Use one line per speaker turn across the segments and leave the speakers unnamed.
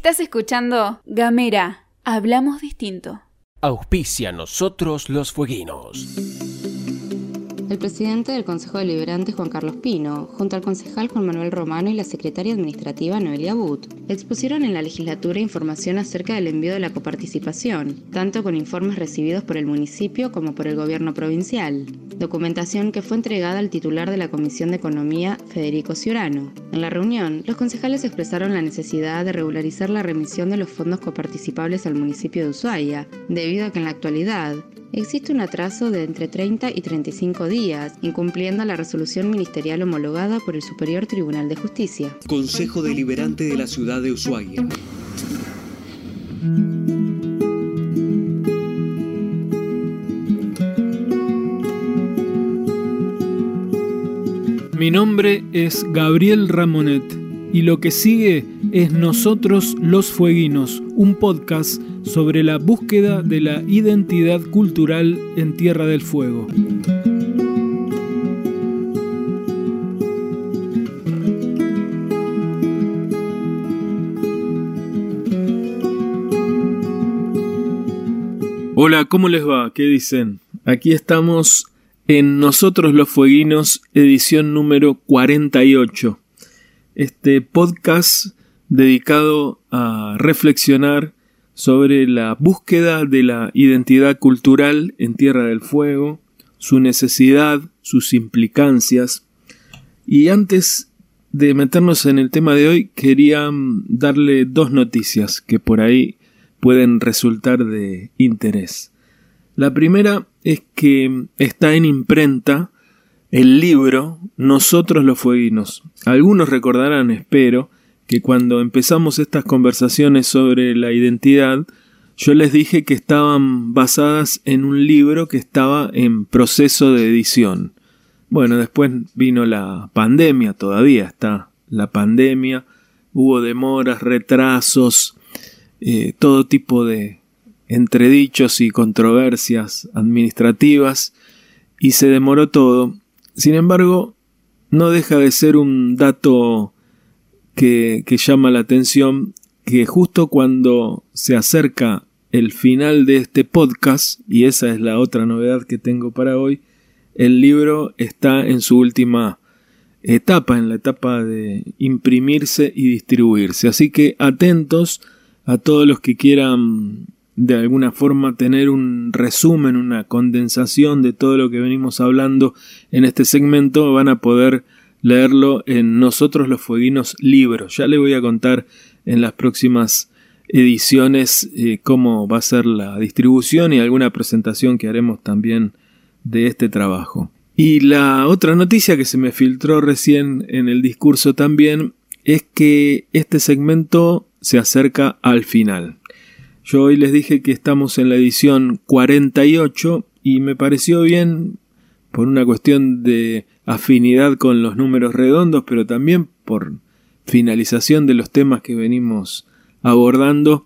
Estás escuchando Gamera, hablamos distinto.
Auspicia nosotros los fueguinos.
El presidente del Consejo Deliberante, Juan Carlos Pino, junto al concejal Juan Manuel Romano y la secretaria administrativa Noelia But, expusieron en la legislatura información acerca del envío de la coparticipación, tanto con informes recibidos por el municipio como por el gobierno provincial. Documentación que fue entregada al titular de la Comisión de Economía, Federico Ciurano. En la reunión, los concejales expresaron la necesidad de regularizar la remisión de los fondos coparticipables al municipio de Ushuaia, debido a que en la actualidad existe un atraso de entre 30 y 35 días, incumpliendo la resolución ministerial homologada por el Superior Tribunal de Justicia.
Consejo Deliberante de la Ciudad de Ushuaia.
Mi nombre es Gabriel Ramonet y lo que sigue es Nosotros los Fueguinos, un podcast sobre la búsqueda de la identidad cultural en Tierra del Fuego. Hola, ¿cómo les va? ¿Qué dicen? Aquí estamos en Nosotros los Fueguinos, edición número 48. Este podcast dedicado a reflexionar sobre la búsqueda de la identidad cultural en Tierra del Fuego, su necesidad, sus implicancias. Y antes de meternos en el tema de hoy, quería mm, darle dos noticias que por ahí pueden resultar de interés. La primera es que está en imprenta el libro Nosotros los Fueguinos. Algunos recordarán, espero, que cuando empezamos estas conversaciones sobre la identidad, yo les dije que estaban basadas en un libro que estaba en proceso de edición. Bueno, después vino la pandemia, todavía está la pandemia, hubo demoras, retrasos, eh, todo tipo de entredichos y controversias administrativas, y se demoró todo. Sin embargo, no deja de ser un dato que, llama la atención que justo cuando se acerca el final de este podcast, y esa es la otra novedad que tengo para hoy, el libro está en su última etapa, en la etapa de imprimirse y distribuirse. Así que atentos a todos los que quieran de alguna forma tener un resumen, una condensación de todo lo que venimos hablando en este segmento, van a poder leerlo en Nosotros los Fueguinos Libros. Ya le voy a contar en las próximas ediciones eh, cómo va a ser la distribución y alguna presentación que haremos también de este trabajo. Y la otra noticia que se me filtró recién en el discurso también es que este segmento se acerca al final. Yo hoy les dije que estamos en la edición 48 y me pareció bien por una cuestión de afinidad con los números redondos, pero también por finalización de los temas que venimos abordando,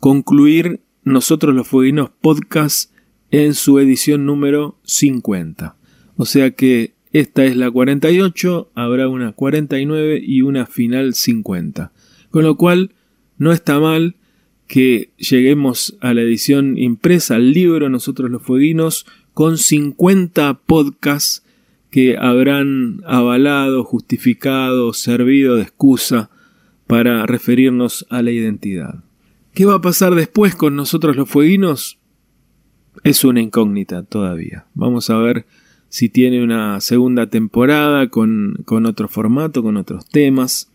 concluir nosotros los Fueguinos Podcast en su edición número 50. O sea que esta es la 48, habrá una 49 y una final 50. Con lo cual, no está mal que lleguemos a la edición impresa, al libro Nosotros los Fueguinos, con 50 podcasts que habrán avalado, justificado, servido de excusa para referirnos a la identidad. ¿Qué va a pasar después con nosotros los fueguinos? Es una incógnita todavía. Vamos a ver si tiene una segunda temporada con, con otro formato, con otros temas.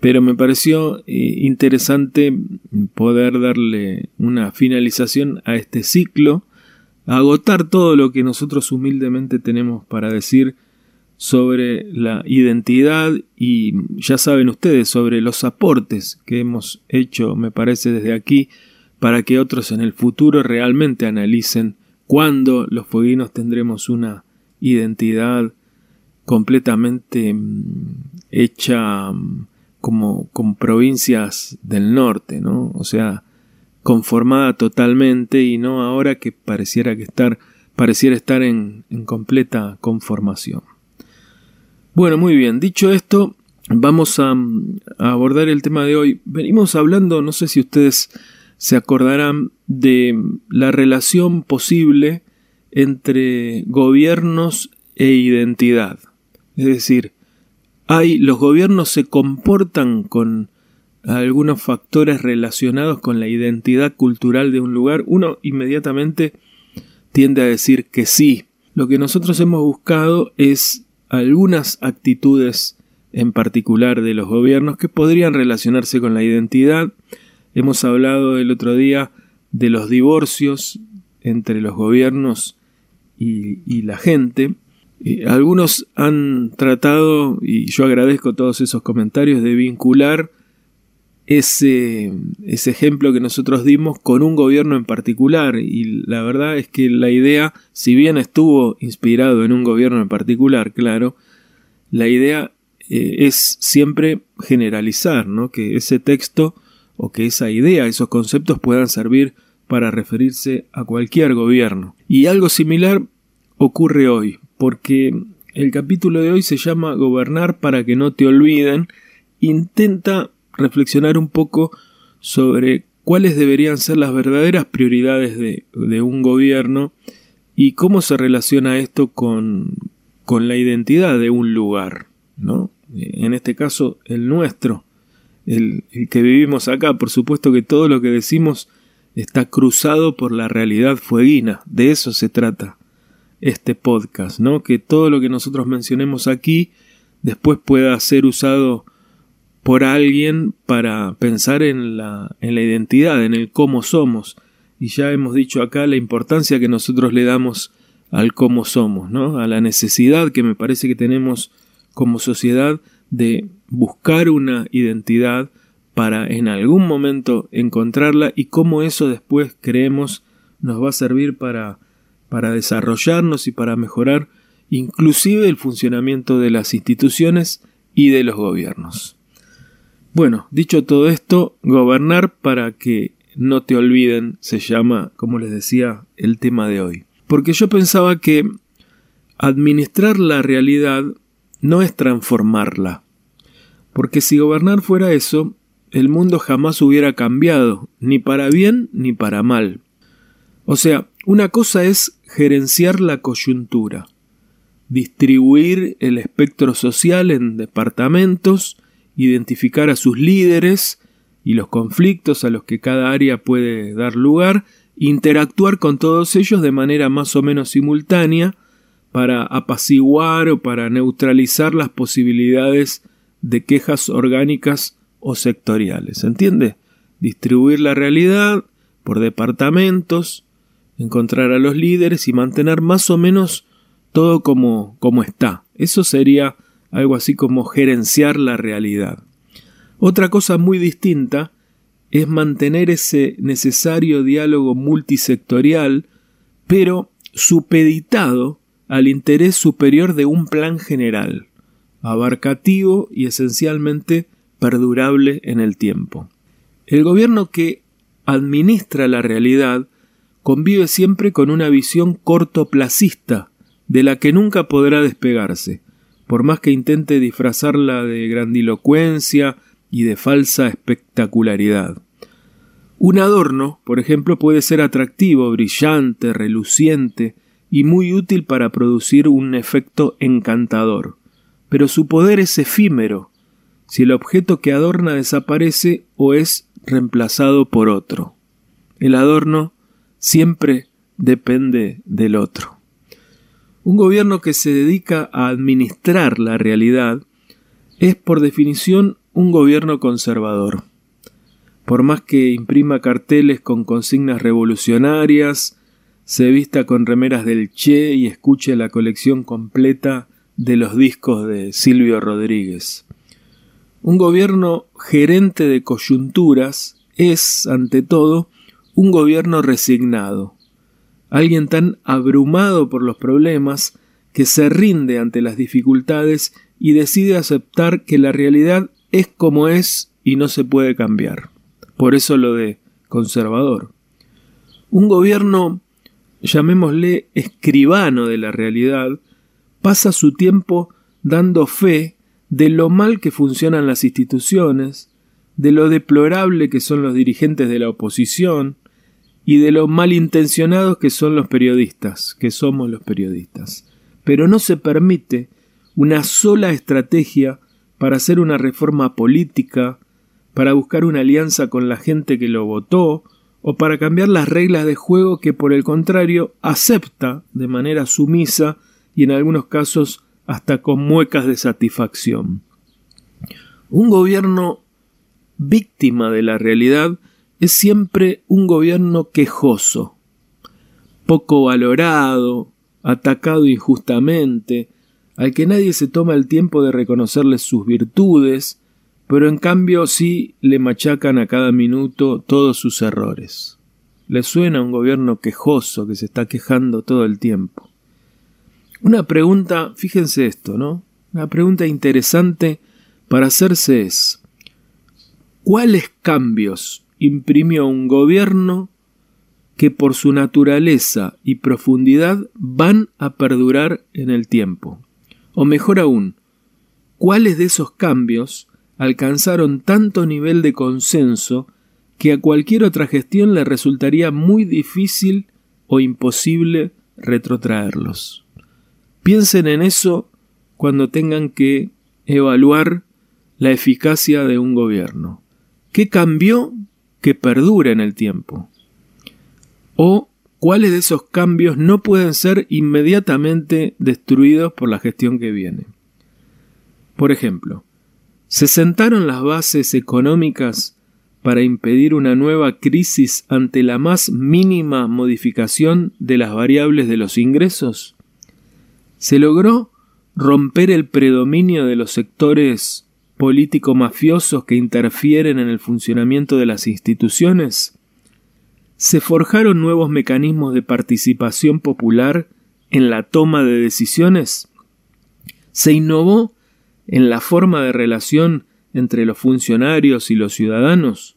Pero me pareció eh, interesante poder darle una finalización a este ciclo agotar todo lo que nosotros humildemente tenemos para decir sobre la identidad y ya saben ustedes sobre los aportes que hemos hecho, me parece, desde aquí, para que otros en el futuro realmente analicen cuándo los fueguinos tendremos una identidad completamente mm, hecha mm, como con provincias del norte, ¿no? O sea, conformada totalmente y no ahora que pareciera que estar pareciera estar en, en completa conformación. Bueno, muy bien, dicho esto, vamos a, abordar el tema de hoy. Venimos hablando, no sé si ustedes se acordarán, de la relación posible entre gobiernos e identidad. Es decir, hay, los gobiernos se comportan con algunos factores relacionados con la identidad cultural de un lugar. Uno inmediatamente tiende a decir que sí. Lo que nosotros hemos buscado es algunas actitudes en particular de los gobiernos que podrían relacionarse con la identidad. Hemos hablado el otro día de los divorcios entre los gobiernos y, la gente. algunos han tratado, y yo agradezco todos esos comentarios, de vincular ese, ese ejemplo que nosotros dimos con un gobierno en particular. Y la verdad es que la idea, si bien estuvo inspirado en un gobierno en particular, claro, la idea eh, es siempre generalizar, ¿no? Que ese texto o que esa idea, esos conceptos puedan servir para referirse a cualquier gobierno. Y algo similar ocurre hoy, porque el capítulo de hoy se llama Gobernar para que no te olviden, intenta reflexionar un poco sobre cuáles deberían ser las verdaderas prioridades de, de un gobierno y cómo se relaciona esto con, con la identidad de un lugar, ¿no? En este caso, el nuestro, el, el que vivimos acá. Por supuesto que todo lo que decimos está cruzado por la realidad fueguina. De eso se trata este podcast, ¿no? Que todo lo que nosotros mencionemos aquí después pueda ser usado por alguien para pensar en la, en la identidad, en el cómo somos. Y ya hemos dicho acá la importancia que nosotros le damos al cómo somos, ¿no? A la necesidad que me parece que tenemos como sociedad de buscar una identidad para en algún momento encontrarla y cómo eso después creemos nos va a servir para, para desarrollarnos y para mejorar inclusive el funcionamiento de las instituciones y de los gobiernos. Bueno, dicho todo esto, gobernar para que no te olviden se llama, como les decía, el tema de hoy. Porque yo pensaba que administrar la realidad no es transformarla. Porque si gobernar fuera eso, el mundo jamás hubiera cambiado, ni para bien ni para mal. O sea, una cosa es gerenciar la coyuntura, distribuir el espectro social en departamentos, identificar a sus líderes y los conflictos a los que cada área puede dar lugar, interactuar con todos ellos de manera más o menos simultánea para apaciguar o para neutralizar las posibilidades de quejas orgánicas o sectoriales. ¿Entiende? Distribuir la realidad por departamentos, encontrar a los líderes y mantener más o menos todo como, como está. Eso sería algo así como gerenciar la realidad. Otra cosa muy distinta es mantener ese necesario diálogo multisectorial, pero supeditado al interés superior de un plan general, abarcativo y esencialmente perdurable en el tiempo. El gobierno que administra la realidad convive siempre con una visión cortoplacista, de la que nunca podrá despegarse, por más que intente disfrazarla de grandilocuencia y de falsa espectacularidad. Un adorno, por ejemplo, puede ser atractivo, brillante, reluciente y muy útil para producir un efecto encantador, pero su poder es efímero si el objeto que adorna desaparece o es reemplazado por otro. El adorno siempre depende del otro. Un gobierno que se dedica a administrar la realidad es por definición un gobierno conservador. Por más que imprima carteles con consignas revolucionarias, se vista con remeras del Che y escuche la colección completa de los discos de Silvio Rodríguez. Un gobierno gerente de coyunturas es, ante todo, un gobierno resignado, alguien tan abrumado por los problemas que se rinde ante las dificultades y decide aceptar que la realidad es como es y no se puede cambiar. Por eso lo de conservador. Un gobierno, llamémosle escribano de la realidad, pasa su tiempo dando fe de lo mal que funcionan las instituciones, de lo deplorable que son los dirigentes de la oposición y de lo malintencionados que son los periodistas, que somos los periodistas. Pero no se permite una sola estrategia para hacer una reforma política, para buscar una alianza con la gente que lo votó, o para cambiar las reglas de juego que por el contrario acepta de manera sumisa y en algunos casos hasta con muecas de satisfacción. Un gobierno víctima de la realidad es siempre un gobierno quejoso, poco valorado, atacado injustamente, al que nadie se toma el tiempo de reconocerle sus virtudes, pero en cambio sí le machacan a cada minuto todos sus errores. Le suena un gobierno quejoso que se está quejando todo el tiempo. Una pregunta, fíjense esto, ¿no? Una pregunta interesante para hacerse es, ¿cuáles cambios imprimió un gobierno que por su naturaleza y profundidad van a perdurar en el tiempo? O mejor aún, ¿cuáles de esos cambios alcanzaron tanto nivel de consenso que a cualquier otra gestión le resultaría muy difícil o imposible retrotraerlos? Piensen en eso cuando tengan que evaluar la eficacia de un gobierno. ¿Qué cambió que perdura en el tiempo? ¿O cuáles de esos cambios no pueden ser inmediatamente destruidos por la gestión que viene? Por ejemplo, ¿se sentaron las bases económicas para impedir una nueva crisis ante la más mínima modificación de las variables de los ingresos? se logró romper el predominio de los sectores político-mafiosos que interfieren en el funcionamiento de las instituciones? ¿Se forjaron nuevos mecanismos de participación popular en la toma de decisiones? ¿Se innovó en la forma de relación entre los funcionarios y los ciudadanos?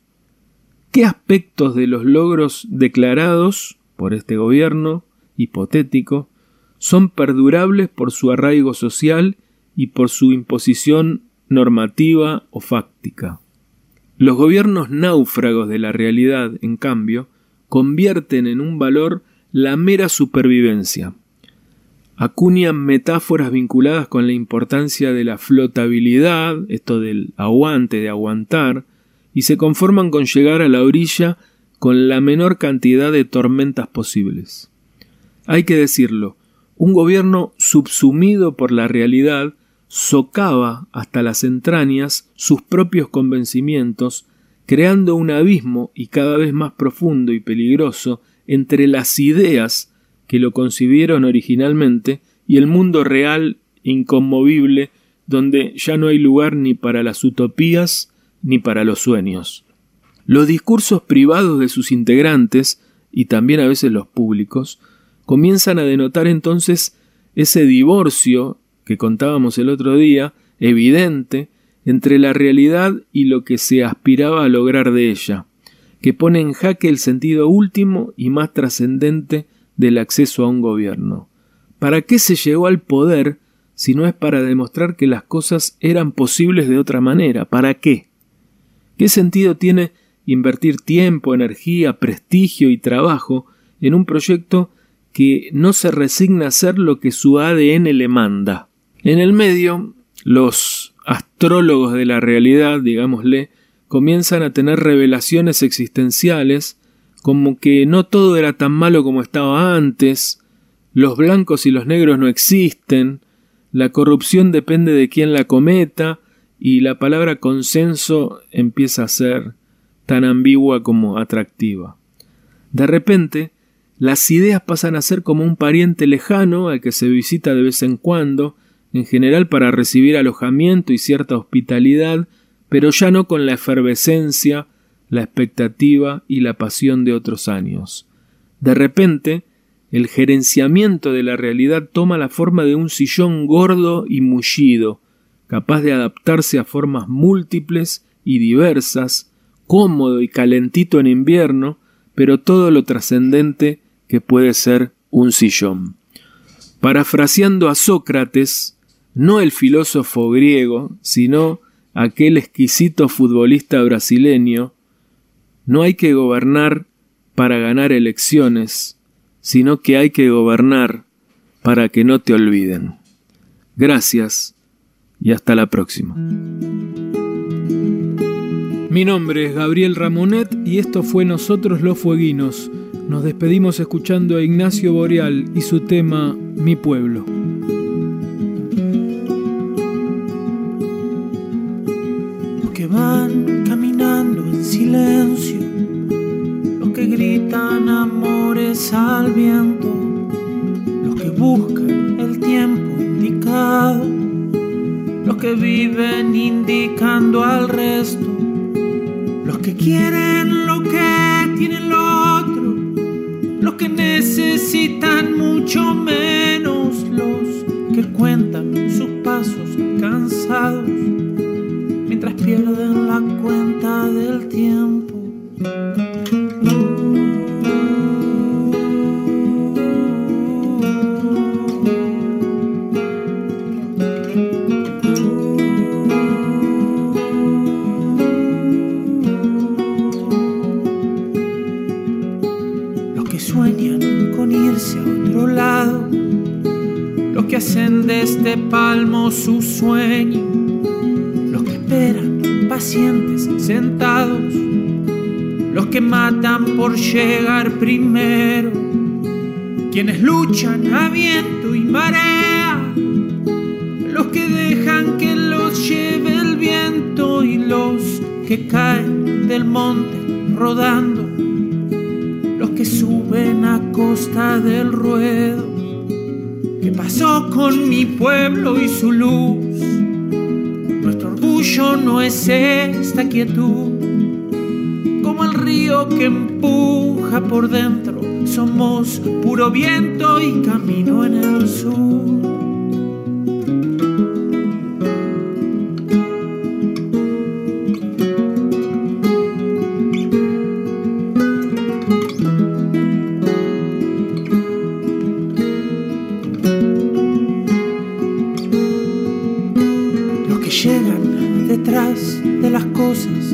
¿Qué aspectos de los logros declarados por este gobierno hipotético son perdurables por su arraigo social y por su imposición normativa o fáctica. Los gobiernos náufragos de la realidad, en cambio, convierten en un valor la mera supervivencia. Acuñan metáforas vinculadas con la importancia de la flotabilidad, esto del aguante, de aguantar, y se conforman con llegar a la orilla con la menor cantidad de tormentas posibles. Hay que decirlo, un gobierno subsumido por la realidad socava hasta las entrañas sus propios convencimientos, creando un abismo y cada vez más profundo y peligroso entre las ideas que lo concibieron originalmente y el mundo real inconmovible donde ya no hay lugar ni para las utopías ni para los sueños. Los discursos privados de sus integrantes, y también a veces los públicos, comienzan a denotar entonces ese divorcio que contábamos el otro día, evidente, entre la realidad y lo que se aspiraba a lograr de ella, que pone en jaque el sentido último y más trascendente del acceso a un gobierno. ¿Para qué se llegó al poder si no es para demostrar que las cosas eran posibles de otra manera? ¿Para qué? ¿Qué sentido tiene invertir tiempo, energía, prestigio y trabajo en un proyecto que no se resigna a hacer lo que su ADN le manda. En el medio, los astrólogos de la realidad, digámosle, comienzan a tener revelaciones existenciales, como que no todo era tan malo como estaba antes, los blancos y los negros no existen, la corrupción depende de quién la cometa, y la palabra consenso empieza a ser tan ambigua como atractiva. De repente, las ideas pasan a ser como un pariente lejano al que se visita de vez en cuando, en general para recibir alojamiento y cierta hospitalidad, pero ya no con la efervescencia, la expectativa y la pasión de otros años. De repente, el gerenciamiento de la realidad toma la forma de un sillón gordo y mullido, capaz de adaptarse a formas múltiples y diversas, cómodo y calentito en invierno, pero todo lo trascendente que puede ser un sillón. Parafraseando a Sócrates, no el filósofo griego, sino aquel exquisito futbolista brasileño, no hay que gobernar para ganar elecciones, sino que hay que gobernar para que no te olviden. Gracias y hasta la próxima. Mi nombre es Gabriel Ramonet y esto fue Nosotros los Fueguinos. Nos despedimos escuchando a Ignacio Boreal y su tema Mi pueblo.
Van caminando en silencio, los que gritan amores al viento, los que buscan el tiempo indicado, los que viven indicando al resto, los que quieren lo que tiene el otro, los que necesitan mucho menos, los que cuentan pierden la cuenta del matan por llegar primero, quienes luchan a viento y marea, los que dejan que los lleve el viento y los que caen del monte rodando, los que suben a costa del ruedo. ¿Qué pasó con mi pueblo y su luz? Nuestro orgullo no es esta quietud, río que empuja por dentro. Somos puro viento y camino en el sur. Llegan detrás de las cosas,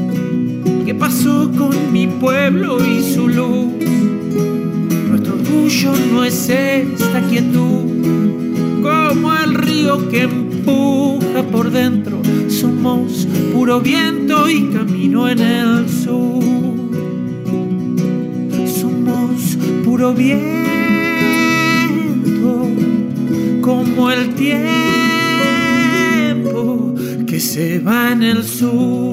¿Qué pasó con mi pueblo y su luz? Nuestro orgullo no es esta quietud, como el río que empuja por dentro. Somos puro viento y camino en el sur somos puro viento, como el tiempo que se va en el sur.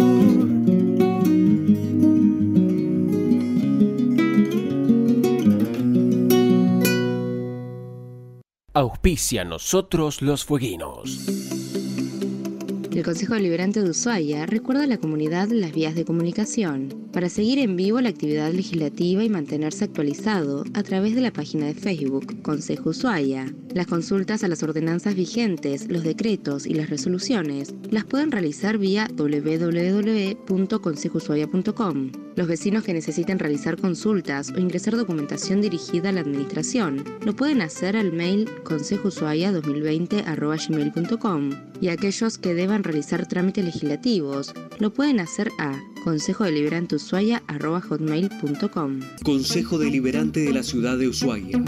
Auspicia nosotros los fueguinos.
El Consejo Deliberante de Ushuaia recuerda a la comunidad las vías de comunicación para seguir en vivo la actividad legislativa y mantenerse actualizado a través de la página de Facebook Consejo Ushuaia. Las consultas a las ordenanzas vigentes, los decretos y las resoluciones las pueden realizar vía www.consejoushuaia.com. Los vecinos que necesiten realizar consultas o ingresar documentación dirigida a la administración lo pueden hacer al mail consejoushuaia2020.gmail.com y aquellos que deban realizar trámites legislativos lo pueden hacer a consejo deliberante hotmail.com.
Consejo Deliberante de la Ciudad de Ushuaia.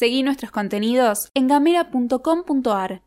Seguí nuestros contenidos en gamera.com.ar.